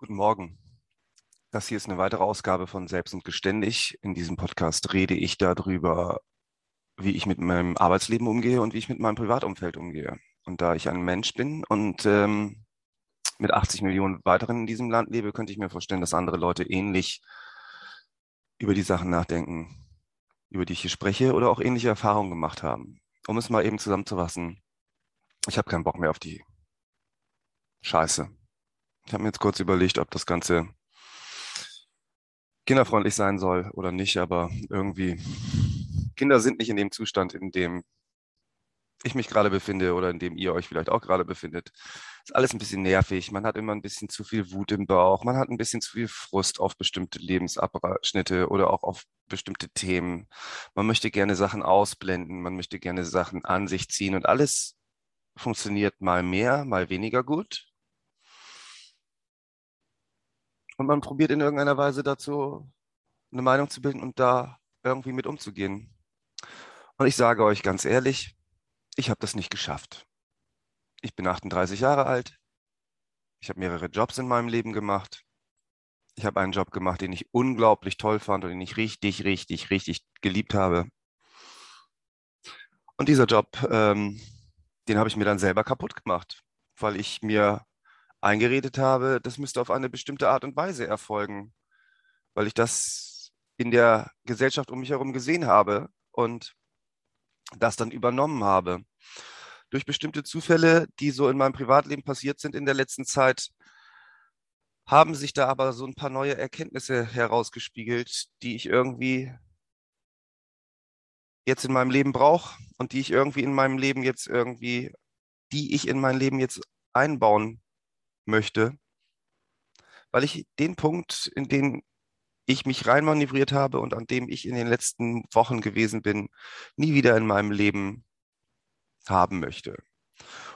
Guten Morgen. Das hier ist eine weitere Ausgabe von Selbst und Geständig. In diesem Podcast rede ich darüber, wie ich mit meinem Arbeitsleben umgehe und wie ich mit meinem Privatumfeld umgehe. Und da ich ein Mensch bin und ähm, mit 80 Millionen weiteren in diesem Land lebe, könnte ich mir vorstellen, dass andere Leute ähnlich über die Sachen nachdenken, über die ich hier spreche oder auch ähnliche Erfahrungen gemacht haben. Um es mal eben zusammenzufassen, ich habe keinen Bock mehr auf die Scheiße. Ich habe mir jetzt kurz überlegt, ob das Ganze kinderfreundlich sein soll oder nicht, aber irgendwie, Kinder sind nicht in dem Zustand, in dem ich mich gerade befinde oder in dem ihr euch vielleicht auch gerade befindet. Ist alles ein bisschen nervig. Man hat immer ein bisschen zu viel Wut im Bauch. Man hat ein bisschen zu viel Frust auf bestimmte Lebensabschnitte oder auch auf bestimmte Themen. Man möchte gerne Sachen ausblenden. Man möchte gerne Sachen an sich ziehen und alles funktioniert mal mehr, mal weniger gut. Und man probiert in irgendeiner Weise dazu eine Meinung zu bilden und da irgendwie mit umzugehen. Und ich sage euch ganz ehrlich, ich habe das nicht geschafft. Ich bin 38 Jahre alt. Ich habe mehrere Jobs in meinem Leben gemacht. Ich habe einen Job gemacht, den ich unglaublich toll fand und den ich richtig, richtig, richtig geliebt habe. Und dieser Job, ähm, den habe ich mir dann selber kaputt gemacht, weil ich mir eingeredet habe, das müsste auf eine bestimmte Art und Weise erfolgen, weil ich das in der Gesellschaft um mich herum gesehen habe und das dann übernommen habe. Durch bestimmte Zufälle, die so in meinem Privatleben passiert sind in der letzten Zeit, haben sich da aber so ein paar neue Erkenntnisse herausgespiegelt, die ich irgendwie jetzt in meinem Leben brauche und die ich irgendwie in meinem Leben jetzt irgendwie, die ich in mein Leben jetzt einbauen möchte, weil ich den Punkt, in den ich mich reinmanövriert habe und an dem ich in den letzten Wochen gewesen bin, nie wieder in meinem Leben haben möchte.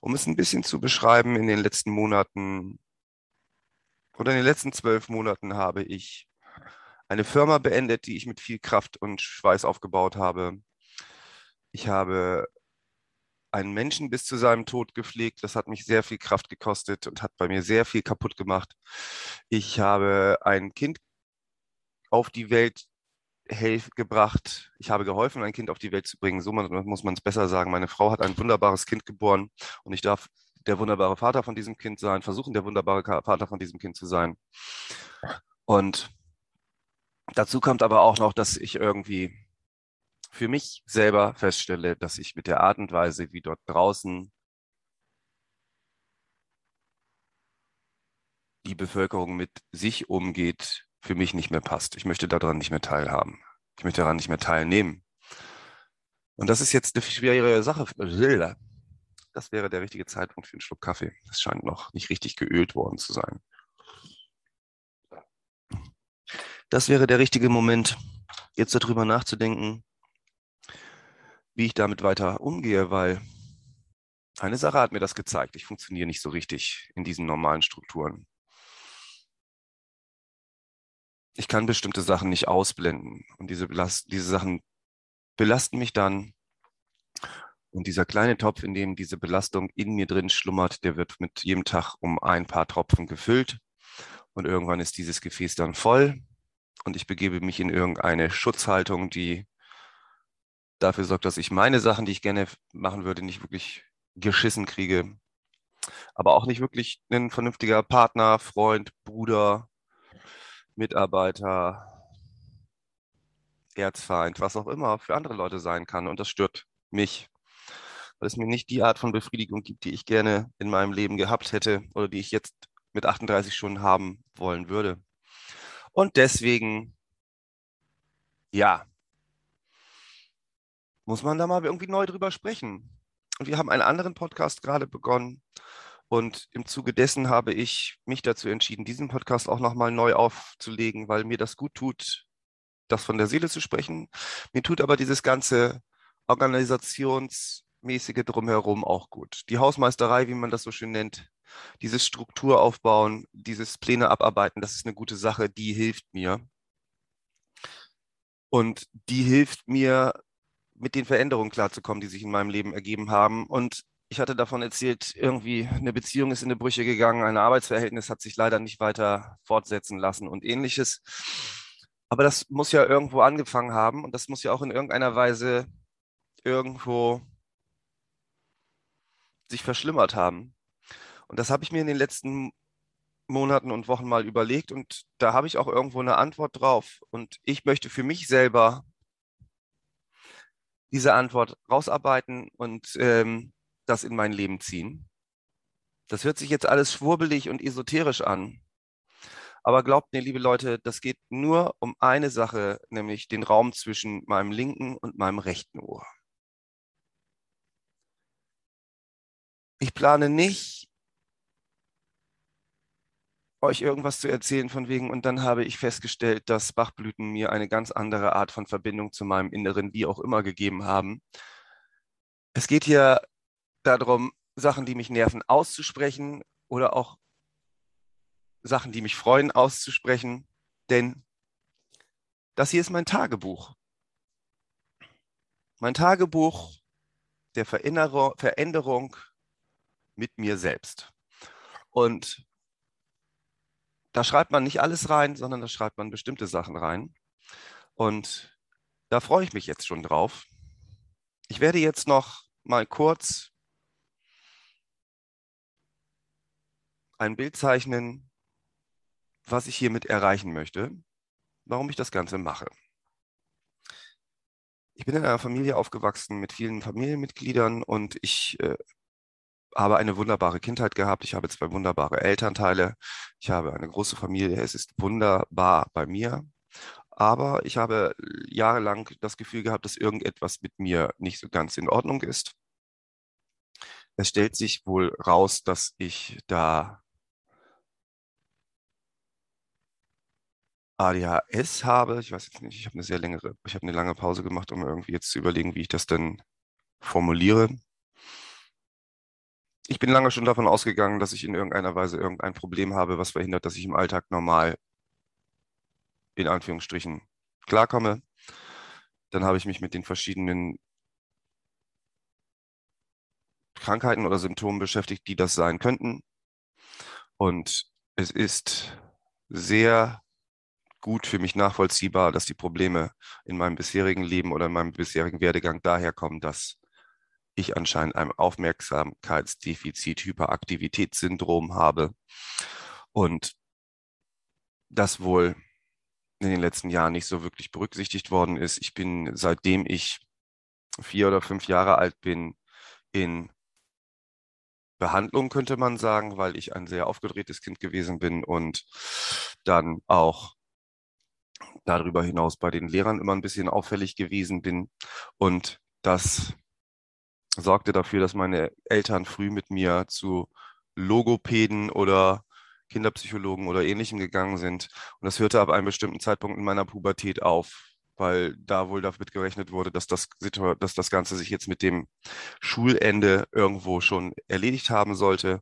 Um es ein bisschen zu beschreiben, in den letzten Monaten oder in den letzten zwölf Monaten habe ich eine Firma beendet, die ich mit viel Kraft und Schweiß aufgebaut habe. Ich habe einen Menschen bis zu seinem Tod gepflegt. Das hat mich sehr viel Kraft gekostet und hat bei mir sehr viel kaputt gemacht. Ich habe ein Kind auf die Welt gebracht. Ich habe geholfen, ein Kind auf die Welt zu bringen. So muss man es besser sagen. Meine Frau hat ein wunderbares Kind geboren und ich darf der wunderbare Vater von diesem Kind sein, versuchen, der wunderbare Vater von diesem Kind zu sein. Und dazu kommt aber auch noch, dass ich irgendwie für mich selber feststelle, dass ich mit der Art und Weise, wie dort draußen die Bevölkerung mit sich umgeht, für mich nicht mehr passt. Ich möchte daran nicht mehr teilhaben. Ich möchte daran nicht mehr teilnehmen. Und das ist jetzt eine schwierige Sache. Das wäre der richtige Zeitpunkt für einen Schluck Kaffee. Das scheint noch nicht richtig geölt worden zu sein. Das wäre der richtige Moment, jetzt darüber nachzudenken, wie ich damit weiter umgehe, weil eine Sache hat mir das gezeigt. Ich funktioniere nicht so richtig in diesen normalen Strukturen. Ich kann bestimmte Sachen nicht ausblenden und diese, Belast diese Sachen belasten mich dann. Und dieser kleine Topf, in dem diese Belastung in mir drin schlummert, der wird mit jedem Tag um ein paar Tropfen gefüllt. Und irgendwann ist dieses Gefäß dann voll und ich begebe mich in irgendeine Schutzhaltung, die dafür sorgt, dass ich meine Sachen, die ich gerne machen würde, nicht wirklich geschissen kriege. Aber auch nicht wirklich ein vernünftiger Partner, Freund, Bruder, Mitarbeiter, Erzfeind, was auch immer für andere Leute sein kann. Und das stört mich, weil es mir nicht die Art von Befriedigung gibt, die ich gerne in meinem Leben gehabt hätte oder die ich jetzt mit 38 Stunden haben wollen würde. Und deswegen, ja, muss man da mal irgendwie neu drüber sprechen. Und wir haben einen anderen Podcast gerade begonnen. Und im Zuge dessen habe ich mich dazu entschieden, diesen Podcast auch nochmal neu aufzulegen, weil mir das gut tut, das von der Seele zu sprechen. Mir tut aber dieses ganze organisationsmäßige drumherum auch gut. Die Hausmeisterei, wie man das so schön nennt, dieses Struktur aufbauen, dieses Pläne abarbeiten, das ist eine gute Sache, die hilft mir. Und die hilft mir, mit den Veränderungen klarzukommen, die sich in meinem Leben ergeben haben. Und ich hatte davon erzählt, irgendwie eine Beziehung ist in die Brüche gegangen, ein Arbeitsverhältnis hat sich leider nicht weiter fortsetzen lassen und ähnliches. Aber das muss ja irgendwo angefangen haben und das muss ja auch in irgendeiner Weise irgendwo sich verschlimmert haben. Und das habe ich mir in den letzten Monaten und Wochen mal überlegt und da habe ich auch irgendwo eine Antwort drauf. Und ich möchte für mich selber diese Antwort rausarbeiten und ähm, das in mein Leben ziehen. Das hört sich jetzt alles schwurbelig und esoterisch an. Aber glaubt mir, liebe Leute, das geht nur um eine Sache, nämlich den Raum zwischen meinem linken und meinem rechten Ohr. Ich plane nicht, euch irgendwas zu erzählen von wegen, und dann habe ich festgestellt, dass Bachblüten mir eine ganz andere Art von Verbindung zu meinem Inneren, wie auch immer, gegeben haben. Es geht hier darum, Sachen, die mich nerven, auszusprechen oder auch Sachen, die mich freuen, auszusprechen. Denn das hier ist mein Tagebuch. Mein Tagebuch der Veränderung mit mir selbst. Und da schreibt man nicht alles rein, sondern da schreibt man bestimmte Sachen rein. Und da freue ich mich jetzt schon drauf. Ich werde jetzt noch mal kurz ein Bild zeichnen, was ich hiermit erreichen möchte, warum ich das Ganze mache. Ich bin in einer Familie aufgewachsen mit vielen Familienmitgliedern und ich äh, habe eine wunderbare Kindheit gehabt. Ich habe zwei wunderbare Elternteile. Ich habe eine große Familie. Es ist wunderbar bei mir. Aber ich habe jahrelang das Gefühl gehabt, dass irgendetwas mit mir nicht so ganz in Ordnung ist. Es stellt sich wohl raus, dass ich da ADHS habe. Ich weiß jetzt nicht, ich habe eine sehr längere, ich habe eine lange Pause gemacht, um irgendwie jetzt zu überlegen, wie ich das denn formuliere ich bin lange schon davon ausgegangen, dass ich in irgendeiner Weise irgendein Problem habe, was verhindert, dass ich im Alltag normal in Anführungsstrichen klarkomme. Dann habe ich mich mit den verschiedenen Krankheiten oder Symptomen beschäftigt, die das sein könnten. Und es ist sehr gut für mich nachvollziehbar, dass die Probleme in meinem bisherigen Leben oder in meinem bisherigen Werdegang daherkommen, dass ich anscheinend ein Aufmerksamkeitsdefizit, Hyperaktivitätssyndrom habe und das wohl in den letzten Jahren nicht so wirklich berücksichtigt worden ist. Ich bin, seitdem ich vier oder fünf Jahre alt bin, in Behandlung, könnte man sagen, weil ich ein sehr aufgedrehtes Kind gewesen bin und dann auch darüber hinaus bei den Lehrern immer ein bisschen auffällig gewesen bin und das sorgte dafür, dass meine Eltern früh mit mir zu Logopäden oder Kinderpsychologen oder ähnlichem gegangen sind. Und das hörte ab einem bestimmten Zeitpunkt in meiner Pubertät auf, weil da wohl damit gerechnet wurde, dass das, dass das Ganze sich jetzt mit dem Schulende irgendwo schon erledigt haben sollte.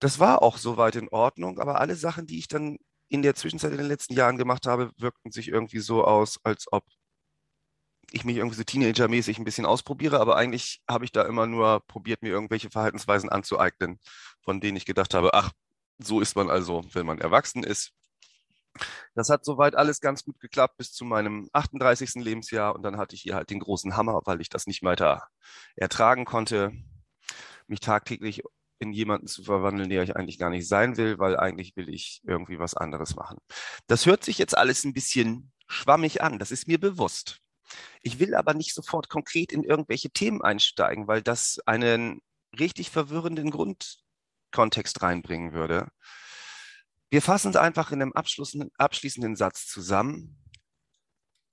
Das war auch soweit in Ordnung, aber alle Sachen, die ich dann in der Zwischenzeit in den letzten Jahren gemacht habe, wirkten sich irgendwie so aus, als ob ich mich irgendwie so Teenager-mäßig ein bisschen ausprobiere, aber eigentlich habe ich da immer nur probiert, mir irgendwelche Verhaltensweisen anzueignen, von denen ich gedacht habe, ach, so ist man also, wenn man erwachsen ist. Das hat soweit alles ganz gut geklappt bis zu meinem 38. Lebensjahr und dann hatte ich hier halt den großen Hammer, weil ich das nicht weiter ertragen konnte, mich tagtäglich in jemanden zu verwandeln, der ich eigentlich gar nicht sein will, weil eigentlich will ich irgendwie was anderes machen. Das hört sich jetzt alles ein bisschen schwammig an, das ist mir bewusst. Ich will aber nicht sofort konkret in irgendwelche Themen einsteigen, weil das einen richtig verwirrenden Grundkontext reinbringen würde. Wir fassen es einfach in einem abschließenden Satz zusammen.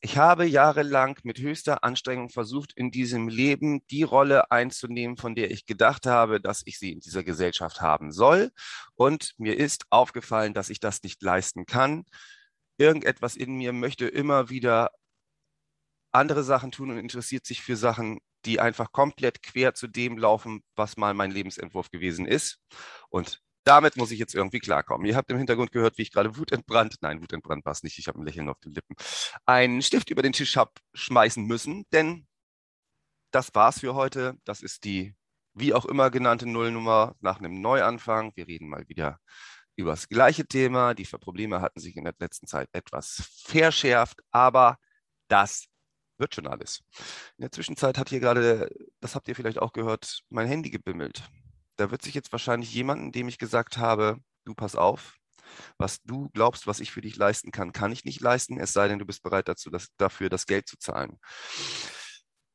Ich habe jahrelang mit höchster Anstrengung versucht, in diesem Leben die Rolle einzunehmen, von der ich gedacht habe, dass ich sie in dieser Gesellschaft haben soll. Und mir ist aufgefallen, dass ich das nicht leisten kann. Irgendetwas in mir möchte immer wieder andere Sachen tun und interessiert sich für Sachen, die einfach komplett quer zu dem laufen, was mal mein Lebensentwurf gewesen ist. Und damit muss ich jetzt irgendwie klarkommen. Ihr habt im Hintergrund gehört, wie ich gerade wutentbrannt, nein, wutentbrannt war es nicht, ich habe ein Lächeln auf den Lippen, einen Stift über den Tisch habe schmeißen müssen, denn das war's für heute. Das ist die wie auch immer genannte Nullnummer nach einem Neuanfang. Wir reden mal wieder über das gleiche Thema. Die Probleme hatten sich in der letzten Zeit etwas verschärft, aber das wird schon alles. In der Zwischenzeit hat hier gerade, das habt ihr vielleicht auch gehört, mein Handy gebimmelt. Da wird sich jetzt wahrscheinlich jemanden, dem ich gesagt habe, du pass auf, was du glaubst, was ich für dich leisten kann, kann ich nicht leisten, es sei denn, du bist bereit dazu, das, dafür das Geld zu zahlen.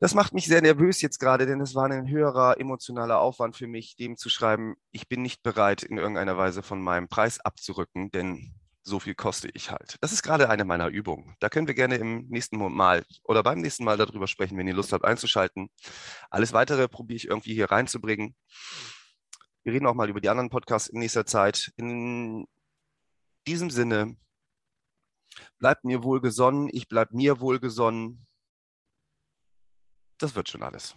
Das macht mich sehr nervös jetzt gerade, denn es war ein höherer emotionaler Aufwand für mich, dem zu schreiben, ich bin nicht bereit, in irgendeiner Weise von meinem Preis abzurücken, denn so viel koste ich halt. Das ist gerade eine meiner Übungen. Da können wir gerne im nächsten Mal oder beim nächsten Mal darüber sprechen, wenn ihr Lust habt einzuschalten. Alles weitere probiere ich irgendwie hier reinzubringen. Wir reden auch mal über die anderen Podcasts in nächster Zeit. In diesem Sinne, bleibt mir wohlgesonnen, ich bleibe mir wohlgesonnen. Das wird schon alles.